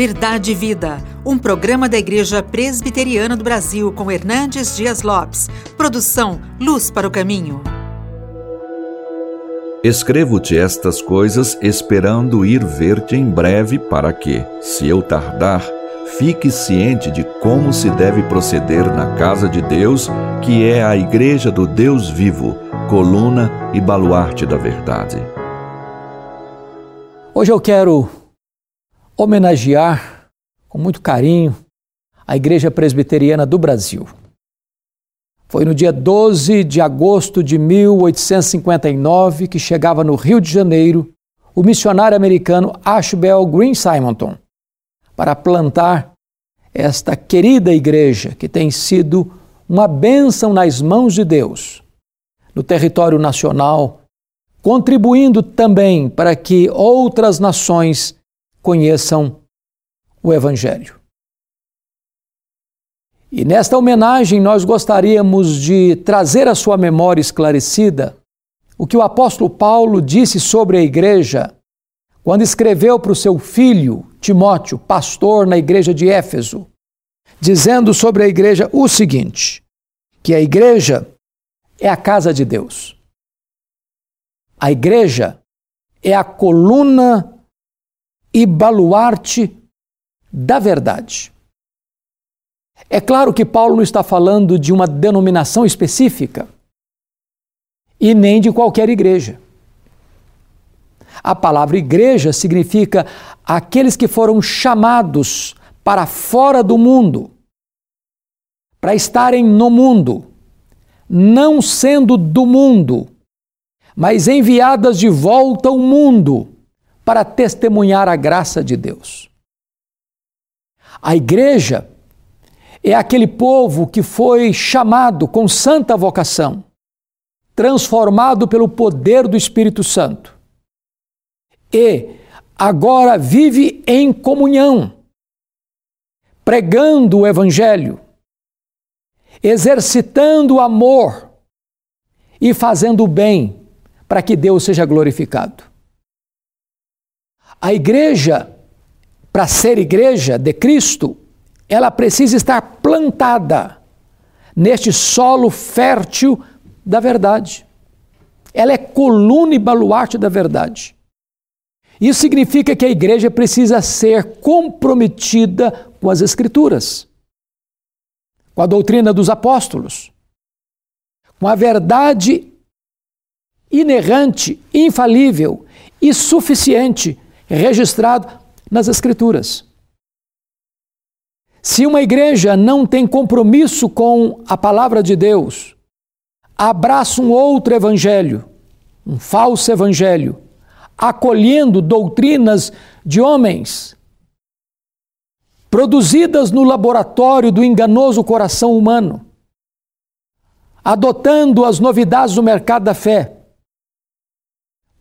Verdade e Vida, um programa da Igreja Presbiteriana do Brasil com Hernandes Dias Lopes. Produção Luz para o Caminho. Escrevo-te estas coisas esperando ir ver-te em breve, para que, se eu tardar, fique ciente de como se deve proceder na casa de Deus, que é a igreja do Deus vivo, coluna e baluarte da verdade. Hoje eu quero homenagear com muito carinho a Igreja Presbiteriana do Brasil. Foi no dia 12 de agosto de 1859 que chegava no Rio de Janeiro o missionário americano Ashbel Green Simonton para plantar esta querida igreja que tem sido uma bênção nas mãos de Deus no território nacional, contribuindo também para que outras nações conheçam o Evangelho. E nesta homenagem, nós gostaríamos de trazer à sua memória esclarecida o que o apóstolo Paulo disse sobre a igreja quando escreveu para o seu filho Timóteo, pastor na igreja de Éfeso, dizendo sobre a igreja o seguinte: que a igreja é a casa de Deus. A igreja é a coluna e baluarte da verdade. É claro que Paulo não está falando de uma denominação específica e nem de qualquer igreja. A palavra igreja significa aqueles que foram chamados para fora do mundo, para estarem no mundo, não sendo do mundo, mas enviadas de volta ao mundo para testemunhar a graça de Deus. A igreja é aquele povo que foi chamado com santa vocação, transformado pelo poder do Espírito Santo. E agora vive em comunhão, pregando o Evangelho, exercitando o amor e fazendo o bem para que Deus seja glorificado. A igreja, para ser igreja de Cristo, ela precisa estar plantada neste solo fértil da verdade. Ela é coluna e baluarte da verdade. Isso significa que a igreja precisa ser comprometida com as Escrituras, com a doutrina dos apóstolos, com a verdade inerrante, infalível e suficiente registrado nas Escrituras. Se uma igreja não tem compromisso com a palavra de Deus, abraça um outro evangelho, um falso evangelho, acolhendo doutrinas de homens, produzidas no laboratório do enganoso coração humano, adotando as novidades do mercado da fé,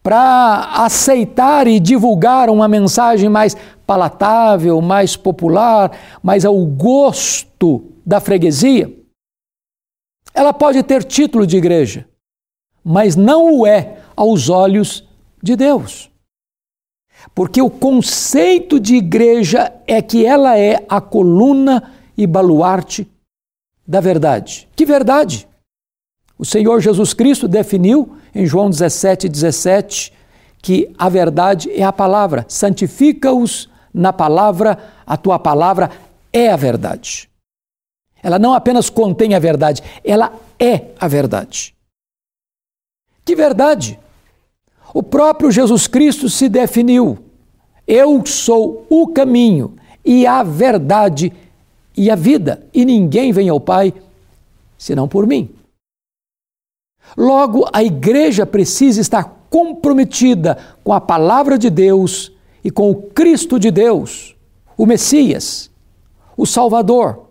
para aceitar e divulgar uma mensagem mais palatável, mais popular, mais ao gosto da freguesia, ela pode ter título de igreja, mas não o é aos olhos de Deus. Porque o conceito de igreja é que ela é a coluna e baluarte da verdade. Que verdade? O Senhor Jesus Cristo definiu em João 17, 17 que a verdade é a palavra. Santifica-os na palavra, a tua palavra é a verdade. Ela não apenas contém a verdade, ela é a verdade. Que verdade? O próprio Jesus Cristo se definiu. Eu sou o caminho e a verdade e a vida, e ninguém vem ao Pai senão por mim. Logo, a igreja precisa estar comprometida com a palavra de Deus e com o Cristo de Deus, o Messias, o Salvador,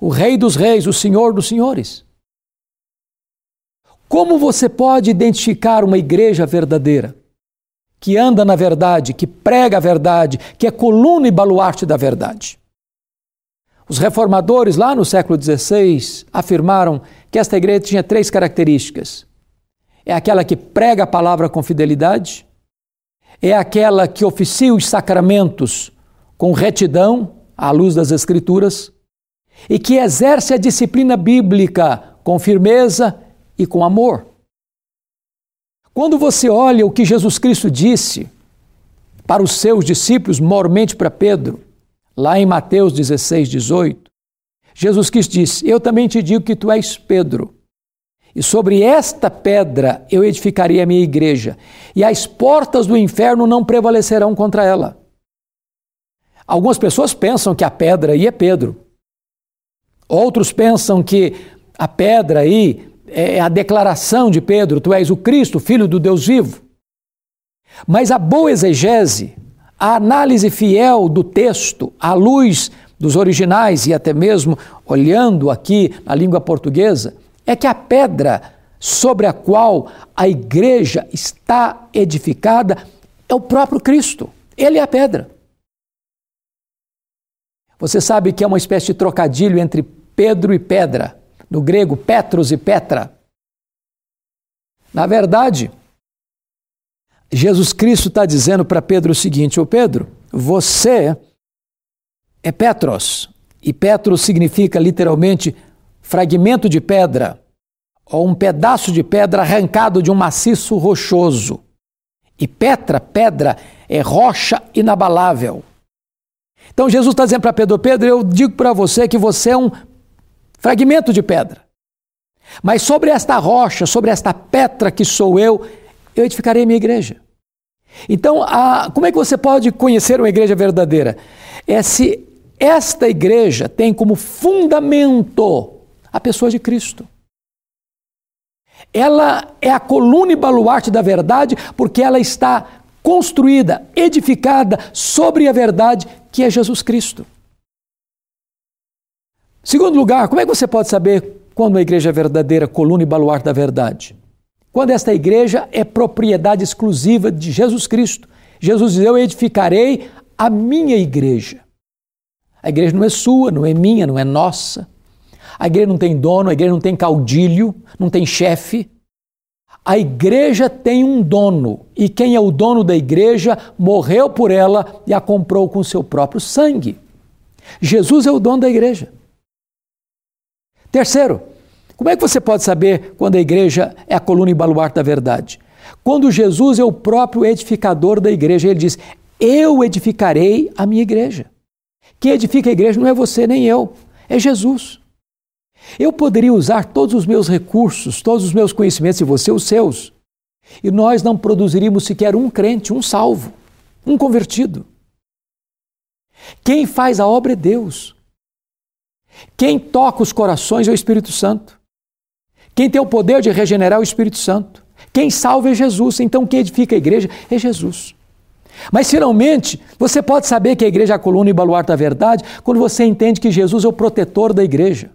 o Rei dos Reis, o Senhor dos Senhores. Como você pode identificar uma igreja verdadeira? Que anda na verdade, que prega a verdade, que é coluna e baluarte da verdade. Os reformadores, lá no século XVI, afirmaram que esta igreja tinha três características. É aquela que prega a palavra com fidelidade, é aquela que oficia os sacramentos com retidão à luz das Escrituras e que exerce a disciplina bíblica com firmeza e com amor. Quando você olha o que Jesus Cristo disse para os seus discípulos, mormente para Pedro, lá em Mateus 16, 18, Jesus Cristo disse: Eu também te digo que tu és Pedro, e sobre esta pedra eu edificarei a minha igreja, e as portas do inferno não prevalecerão contra ela. Algumas pessoas pensam que a pedra aí é Pedro. Outros pensam que a pedra aí é a declaração de Pedro: Tu és o Cristo, filho do Deus vivo. Mas a boa exegese, a análise fiel do texto, à luz dos originais e até mesmo olhando aqui na língua portuguesa, é que a pedra sobre a qual a igreja está edificada é o próprio Cristo. Ele é a pedra. Você sabe que é uma espécie de trocadilho entre Pedro e pedra, no grego Petros e Petra. Na verdade, Jesus Cristo está dizendo para Pedro o seguinte: Ô Pedro, você é Petros, e Petros significa literalmente fragmento de pedra, ou um pedaço de pedra arrancado de um maciço rochoso. E Petra, pedra, é rocha inabalável. Então Jesus está dizendo para Pedro: Pedro, eu digo para você que você é um fragmento de pedra. Mas sobre esta rocha, sobre esta pedra que sou eu, eu edificarei minha igreja. Então, a, como é que você pode conhecer uma igreja verdadeira? É se esta igreja tem como fundamento a pessoa de Cristo. Ela é a coluna e baluarte da verdade porque ela está construída, edificada sobre a verdade que é Jesus Cristo. Segundo lugar, como é que você pode saber quando uma igreja é verdadeira, coluna e baluarte da verdade? Quando esta igreja é propriedade exclusiva de Jesus Cristo. Jesus diz: Eu edificarei a minha igreja. A igreja não é sua, não é minha, não é nossa. A igreja não tem dono, a igreja não tem caudilho, não tem chefe. A igreja tem um dono, e quem é o dono da igreja morreu por ela e a comprou com seu próprio sangue. Jesus é o dono da igreja. Terceiro, como é que você pode saber quando a igreja é a coluna e baluarte da verdade? Quando Jesus é o próprio edificador da igreja, ele diz: Eu edificarei a minha igreja. Quem edifica a igreja não é você nem eu, é Jesus. Eu poderia usar todos os meus recursos, todos os meus conhecimentos e você os seus. E nós não produziríamos sequer um crente, um salvo, um convertido. Quem faz a obra é Deus. Quem toca os corações é o Espírito Santo. Quem tem o poder de regenerar é o Espírito Santo. Quem salva é Jesus. Então, quem edifica a igreja é Jesus. Mas, finalmente, você pode saber que a igreja é a coluna e baluarte da verdade quando você entende que Jesus é o protetor da igreja.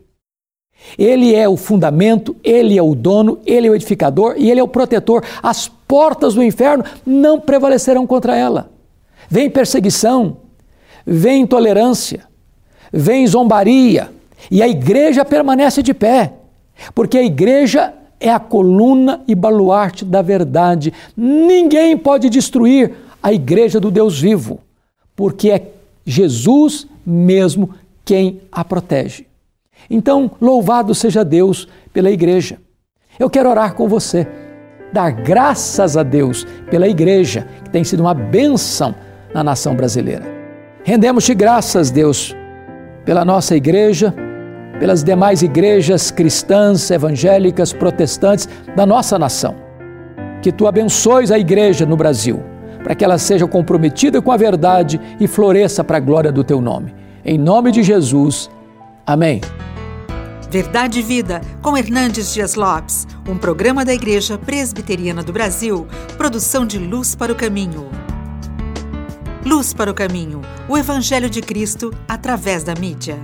Ele é o fundamento, ele é o dono, ele é o edificador e ele é o protetor. As portas do inferno não prevalecerão contra ela. Vem perseguição, vem intolerância, vem zombaria, e a igreja permanece de pé, porque a igreja é a coluna e baluarte da verdade. Ninguém pode destruir a igreja do Deus vivo, porque é Jesus mesmo quem a protege. Então, louvado seja Deus pela igreja. Eu quero orar com você, dar graças a Deus pela igreja, que tem sido uma bênção na nação brasileira. Rendemos-te graças, Deus, pela nossa igreja, pelas demais igrejas cristãs, evangélicas, protestantes da nossa nação. Que tu abençoes a igreja no Brasil, para que ela seja comprometida com a verdade e floresça para a glória do teu nome. Em nome de Jesus. Amém. Verdade e Vida, com Hernandes Dias Lopes, um programa da Igreja Presbiteriana do Brasil, produção de Luz para o Caminho. Luz para o Caminho, o Evangelho de Cristo através da mídia.